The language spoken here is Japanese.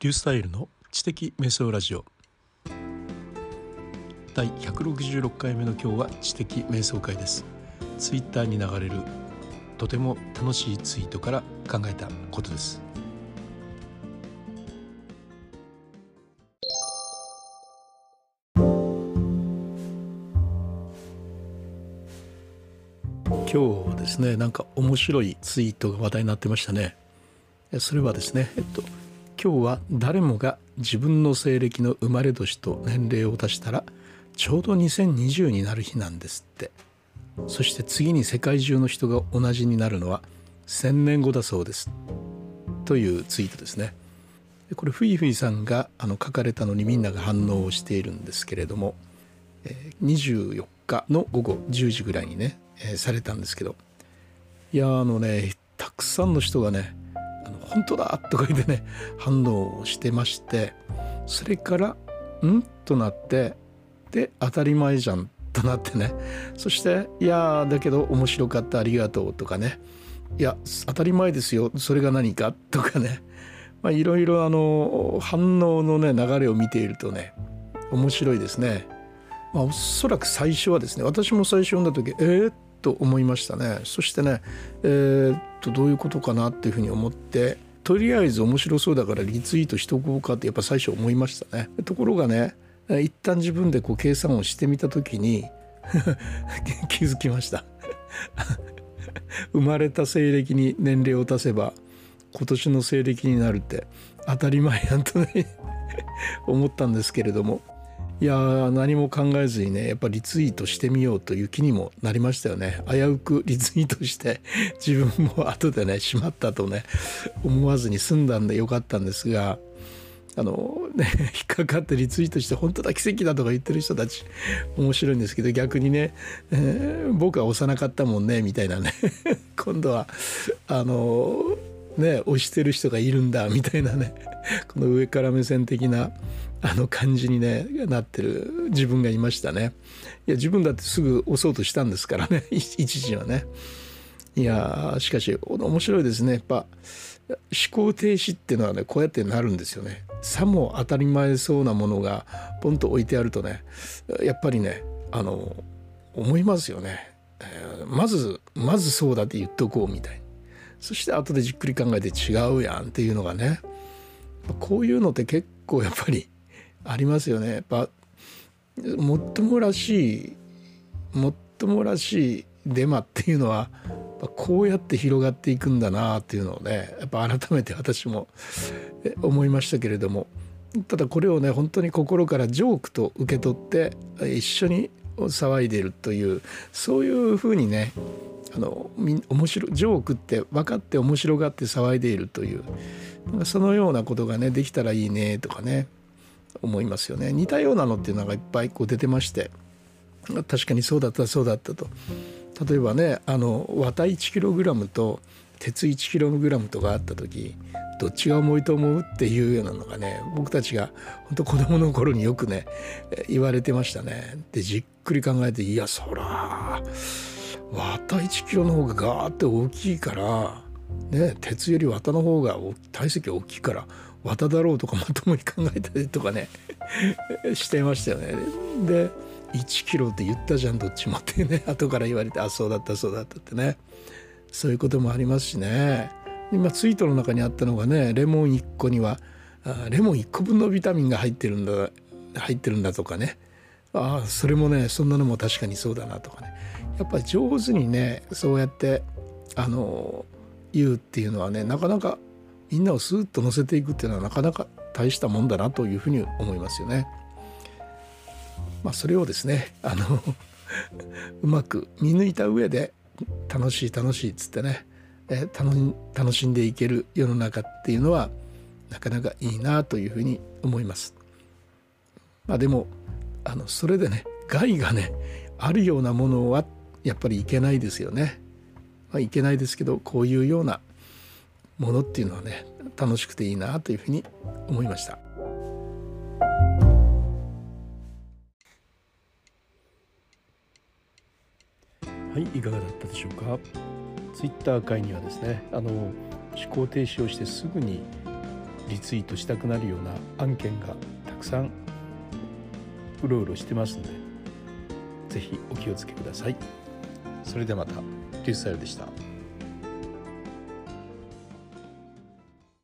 リュースタイルの知的瞑想ラジオ。第166回目の今日は知的瞑想会です。ツイッターに流れるとても楽しいツイートから考えたことです。今日ですねなんか面白いツイートが話題になってましたね。それはですねえっと今日は誰もが自分の西暦の生まれ年と年齢を足したらちょうど2020になる日なんですって。そして次に世界中の人が同じになるのは1000年後だそうです。というツイートですね。これふいふいさんがあの書かれたのにみんなが反応をしているんですけれども24日の午後10時ぐらいにねえ、されたんですけど。いやあのねたくさんの人がね「本当だ!」とか言ってね反応をしてましてそれから「ん?」となってで当たり前じゃんとなってねそして「いやだけど面白かったありがとう」とかね「いや当たり前ですよそれが何か」とかねいろいろあの反応のね流れを見ているとね面白いですね。まあ、おそらく最初はですね私も最初読んだ時えー、と思いましたね。そしてねえー、っとどういうことかなっていうふうに思ってとりあえず面白そうだからリツイートしとこうかってやっぱ最初思いましたね。ところがね一旦自分でこう計算をしてみた時に 気づきました。生まれた西暦に年齢を足せば今年の西暦になるって当たり前やんとね思ったんですけれども。いや何も考えずにねやっぱリツイートしてみようという気にもなりましたよね。危うくリツイートして 自分も後でねしまったとね思わずに済んだんでよかったんですがあのね 引っかかってリツイートして本当だ奇跡だとか言ってる人たち面白いんですけど逆にね、えー、僕は押さなかったもんねみたいなね。今度はあのね押してる人がいるんだみたいなね。この上から目線的なあの感じにねなってる自分がいましたね。いや自分だってすぐ押そうとしたんですからね。一時はね。いやしかし面白いですね。やっぱ思考停止っていうのはねこうやってなるんですよね。さも当たり前そうなものがポンと置いてあるとねやっぱりねあの思いますよね、え、まずまずそうだって言っとこうみたいそして後でじっくり考えて違うやんっていうのがねこういうのって結構やっぱりありますよね。やっぱもっともらしいもっともらしいデマっていうのはこうやって広がっていくんだなっていうのをねやっぱ改めて私も思いましたけれども。ただこれをね本当に心からジョークと受け取って一緒に騒いでるというそういうふうにねあの面白ジョークって分かって面白がって騒いでいるというそのようなことがねできたらいいねとかね。思いますよね似たようなのっていうのがいっぱいこう出てまして確かにそうだったそうだったと例えばねあの綿 1kg と鉄 1kg とかあった時どっちが重いと思うっていうようなのがね僕たちが本当子供の頃によくね言われてましたね。でじっくり考えていやそら綿 1kg の方がガーって大きいからね鉄より綿の方が体積大きいから綿だろうとかまともに考えたりとかね してましたよね。で1キロって言ったじゃんどっちもってね。後から言われてあそうだったそうだったってね。そういうこともありますしね。今ツイートの中にあったのがねレモン1個にはレモン1個分のビタミンが入ってるんだ入ってるんだとかね。ああそれもねそんなのも確かにそうだなとかね。やっぱ上手にねそうやってあの言うっていうのはねなかなかみんなをスーッと乗せていくっていうのはなかなか大したもんだなというふうに思いますよね。まあ、それをですねあの うまく見抜いた上で楽しい楽しいっつってね、え楽しんでいける世の中っていうのはなかなかいいなというふうに思います。まあ、でもあのそれでね害がねあるようなものはやっぱりいけないですよね。まあ、いけないですけどこういうようなものっていうのはね楽しくていいなというふうに思いました。はいいかがだったでしょうか？ツイッター界にはですねあの思考停止をしてすぐにリツイートしたくなるような案件がたくさんうろうろしてますので是非お気をつけください。それではまた。リュースタイルでした